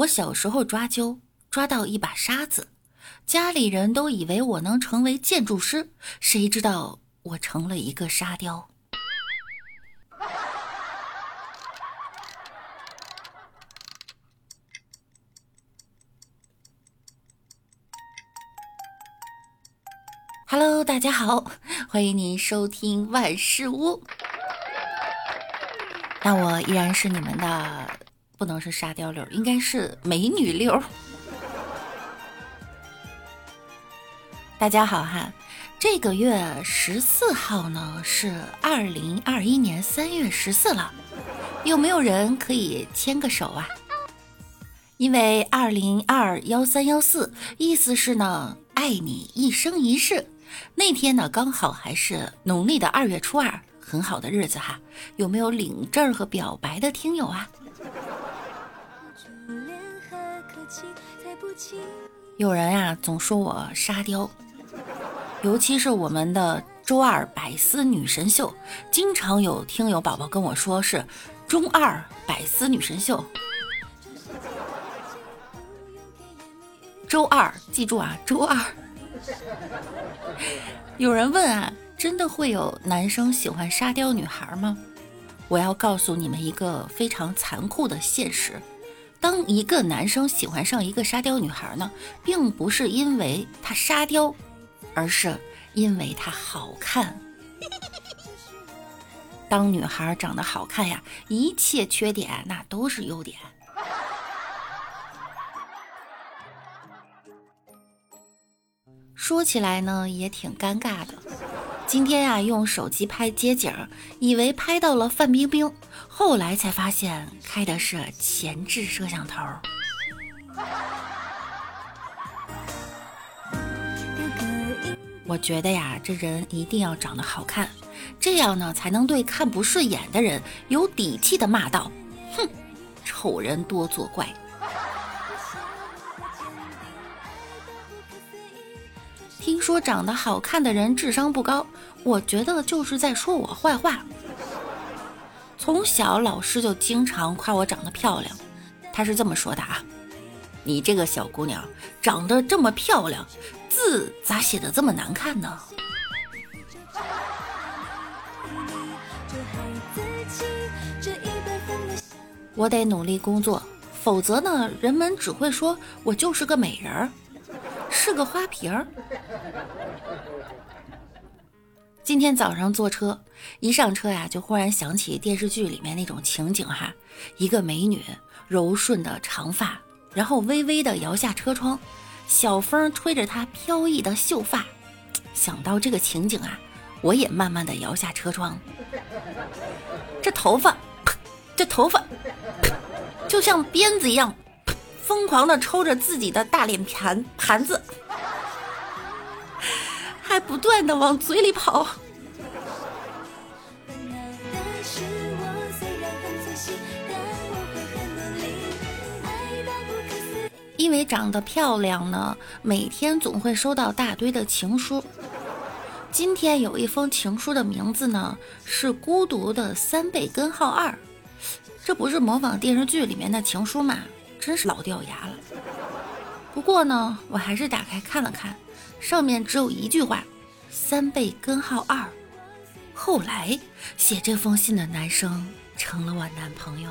我小时候抓阄抓到一把沙子，家里人都以为我能成为建筑师，谁知道我成了一个沙雕。Hello，大家好，欢迎您收听万事屋。那我依然是你们的，不能是沙雕溜，应该是美女溜。大家好哈，这个月十四号呢是二零二一年三月十四了，有没有人可以牵个手啊？因为二零二幺三幺四，意思是呢，爱你一生一世。那天呢刚好还是农历的二月初二。很好的日子哈，有没有领证和表白的听友啊？有人呀总说我沙雕，尤其是我们的周二百思女神秀，经常有听友宝宝跟我说是中二百思女神秀。周二，记住啊，周二。有人问啊。真的会有男生喜欢沙雕女孩吗？我要告诉你们一个非常残酷的现实：当一个男生喜欢上一个沙雕女孩呢，并不是因为她沙雕，而是因为她好看。当女孩长得好看呀，一切缺点那都是优点。说起来呢，也挺尴尬的。今天呀，用手机拍街景，以为拍到了范冰冰，后来才发现开的是前置摄像头。我觉得呀，这人一定要长得好看，这样呢，才能对看不顺眼的人有底气的骂道：“哼，丑人多作怪。”听说长得好看的人智商不高，我觉得就是在说我坏话。从小老师就经常夸我长得漂亮，他是这么说的啊：“你这个小姑娘长得这么漂亮，字咋写的这么难看呢？”我得努力工作，否则呢，人们只会说我就是个美人儿。是个花瓶儿。今天早上坐车，一上车呀，就忽然想起电视剧里面那种情景哈，一个美女柔顺的长发，然后微微的摇下车窗，小风吹着她飘逸的秀发。想到这个情景啊，我也慢慢的摇下车窗。这头发，这头发，就像鞭子一样。疯狂的抽着自己的大脸盘盘子，还不断的往嘴里跑。因为长得漂亮呢，每天总会收到大堆的情书。今天有一封情书的名字呢是孤独的三倍根号二，这不是模仿电视剧里面的情书吗？真是老掉牙了。不过呢，我还是打开看了看，上面只有一句话：“三倍根号二。”后来写这封信的男生成了我男朋友。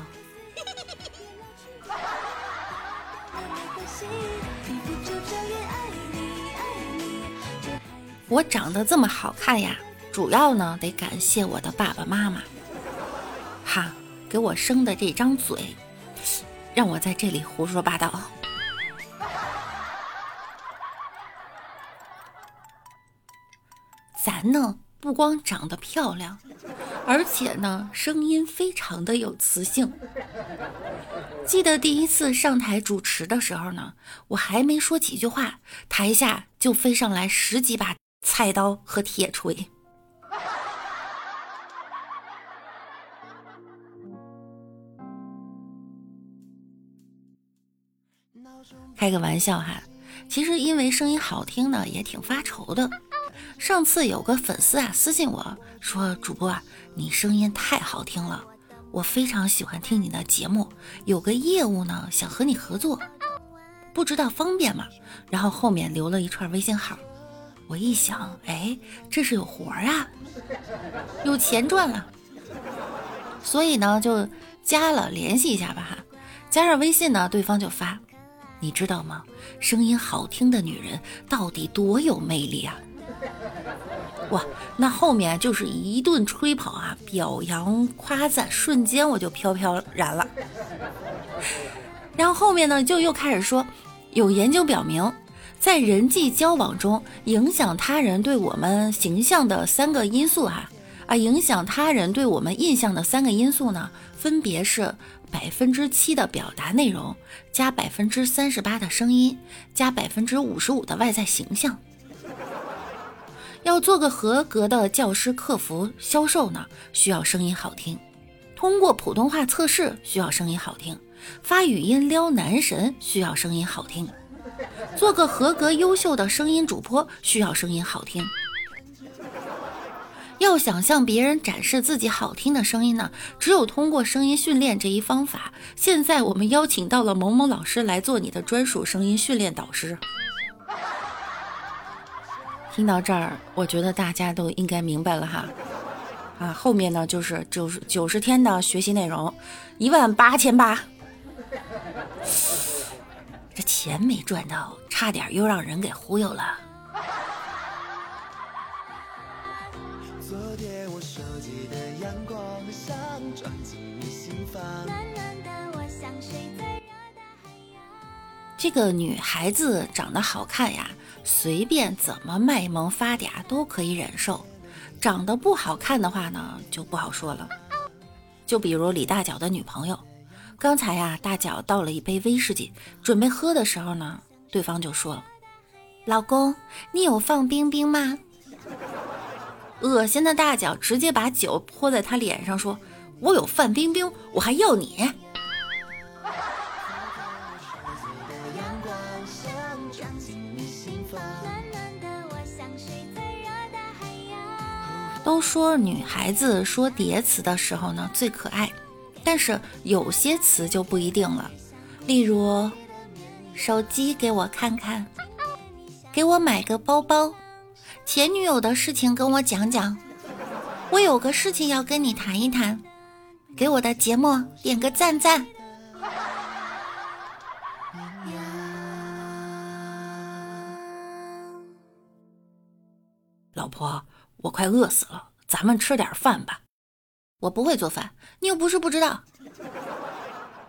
我长得这么好看呀，主要呢得感谢我的爸爸妈妈，哈，给我生的这张嘴。让我在这里胡说八道。咱呢不光长得漂亮，而且呢声音非常的有磁性。记得第一次上台主持的时候呢，我还没说几句话，台下就飞上来十几把菜刀和铁锤。开个玩笑哈，其实因为声音好听呢，也挺发愁的。上次有个粉丝啊私信我说：“主播啊，你声音太好听了，我非常喜欢听你的节目，有个业务呢，想和你合作，不知道方便吗？然后后面留了一串微信号。我一想，哎，这是有活儿啊，有钱赚了，所以呢就加了，联系一下吧哈。加上微信呢，对方就发，你知道吗？声音好听的女人到底多有魅力啊！哇，那后面就是一顿吹捧啊，表扬夸赞，瞬间我就飘飘然了。然后后面呢，就又开始说，有研究表明，在人际交往中，影响他人对我们形象的三个因素哈啊，影响他人对我们印象的三个因素呢，分别是百分之七的表达内容，加百分之三十八的声音，加百分之五十五的外在形象。要做个合格的教师、客服、销售呢，需要声音好听；通过普通话测试需要声音好听；发语音撩男神需要声音好听；做个合格优秀的声音主播需要声音好听。要想向别人展示自己好听的声音呢，只有通过声音训练这一方法。现在我们邀请到了某某老师来做你的专属声音训练导师。听到这儿，我觉得大家都应该明白了哈，啊，后面呢就是九十九十天的学习内容，一万八千八，这钱没赚到，差点又让人给忽悠了。昨天我收集的阳光像装进你心房暖暖的我想睡在这个女孩子长得好看呀。随便怎么卖萌发嗲都可以忍受，长得不好看的话呢，就不好说了。就比如李大脚的女朋友，刚才呀，大脚倒了一杯威士忌，准备喝的时候呢，对方就说：“老公，你有放冰冰吗？”恶心的大脚直接把酒泼在他脸上，说：“我有范冰冰，我还要你。”都说女孩子说叠词的时候呢最可爱，但是有些词就不一定了。例如，手机给我看看，给我买个包包，前女友的事情跟我讲讲，我有个事情要跟你谈一谈，给我的节目点个赞赞。老婆。我快饿死了，咱们吃点饭吧。我不会做饭，你又不是不知道。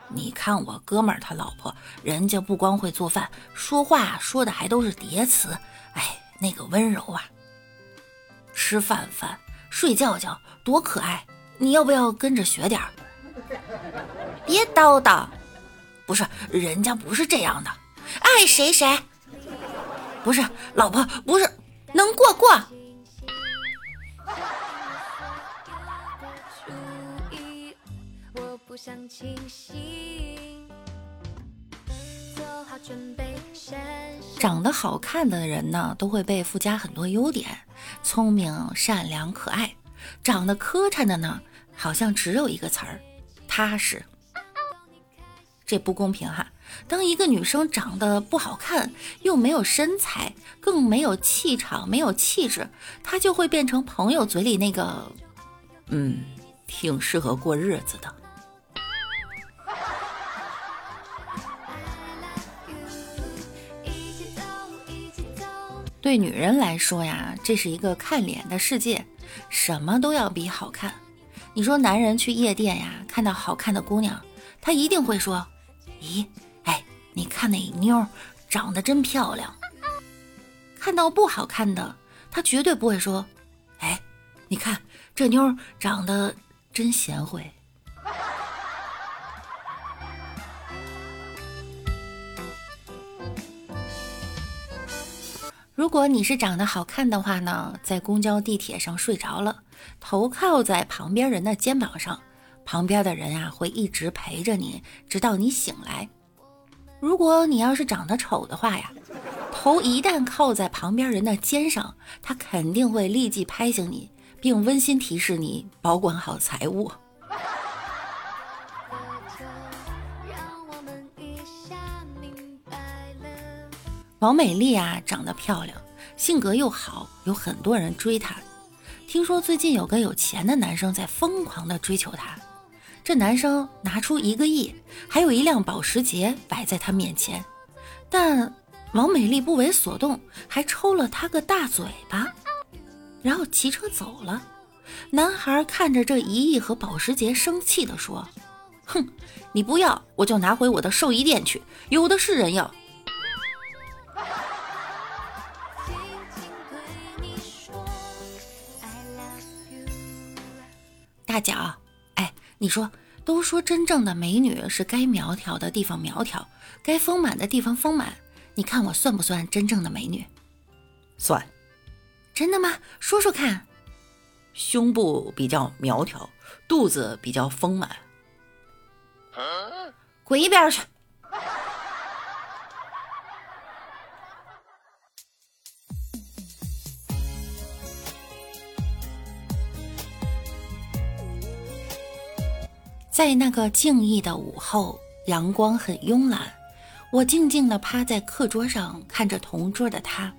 你看我哥们儿他老婆，人家不光会做饭，说话说的还都是叠词，哎，那个温柔啊。吃饭饭，睡觉觉，多可爱！你要不要跟着学点儿？别叨叨，不是，人家不是这样的，爱谁谁。不是，老婆，不是，能过过。长得好看的人呢，都会被附加很多优点，聪明、善良、可爱。长得磕碜的呢，好像只有一个词儿，踏实。这不公平哈！当一个女生长得不好看，又没有身材，更没有气场、没有气质，她就会变成朋友嘴里那个，嗯，挺适合过日子的。对女人来说呀，这是一个看脸的世界，什么都要比好看。你说男人去夜店呀，看到好看的姑娘，他一定会说：“咦，哎，你看那妞长得真漂亮。”看到不好看的，他绝对不会说：“哎，你看这妞长得真贤惠。”如果你是长得好看的话呢，在公交、地铁上睡着了，头靠在旁边人的肩膀上，旁边的人啊会一直陪着你，直到你醒来。如果你要是长得丑的话呀，头一旦靠在旁边人的肩上，他肯定会立即拍醒你，并温馨提示你保管好财物。王美丽啊，长得漂亮，性格又好，有很多人追她。听说最近有个有钱的男生在疯狂的追求她，这男生拿出一个亿，还有一辆保时捷摆在她面前，但王美丽不为所动，还抽了他个大嘴巴，然后骑车走了。男孩看着这一亿和保时捷，生气地说：“哼，你不要，我就拿回我的寿衣店去，有的是人要。”大脚，哎，你说，都说真正的美女是该苗条的地方苗条，该丰满的地方丰满。你看我算不算真正的美女？算。真的吗？说说看。胸部比较苗条，肚子比较丰满。滚一边去！在那个静谧的午后，阳光很慵懒，我静静地趴在课桌上，看着同桌的他，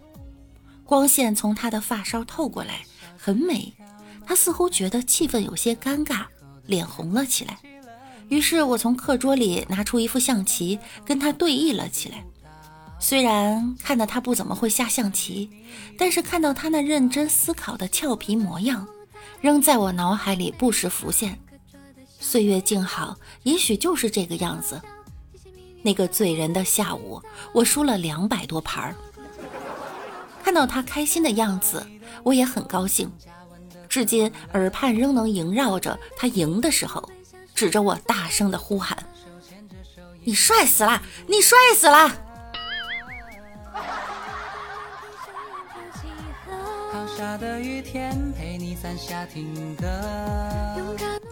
光线从他的发梢透过来，很美。他似乎觉得气氛有些尴尬，脸红了起来。于是我从课桌里拿出一副象棋，跟他对弈了起来。虽然看到他不怎么会下象棋，但是看到他那认真思考的俏皮模样，仍在我脑海里不时浮现。岁月静好，也许就是这个样子。那个醉人的下午，我输了两百多盘儿。看到他开心的样子，我也很高兴。至今耳畔仍能萦绕着他赢的时候，指着我大声的呼喊：“你帅死啦！你帅死了！”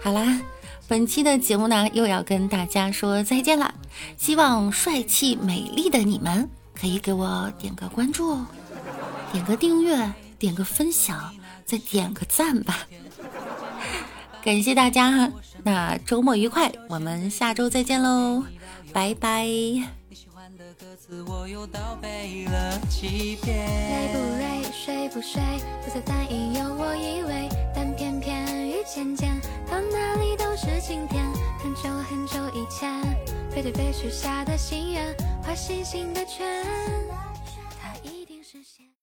好啦，本期的节目呢又要跟大家说再见了。希望帅气美丽的你们可以给我点个关注，点个订阅，点个分享。再点个赞吧，感谢大家哈！那周末愉快，我们下周再见喽，拜拜。累不累，睡不睡，不再担忧我以为，但渐渐，到哪里都是晴天。很久很久以前，背对背许下的心愿，画星星的圈。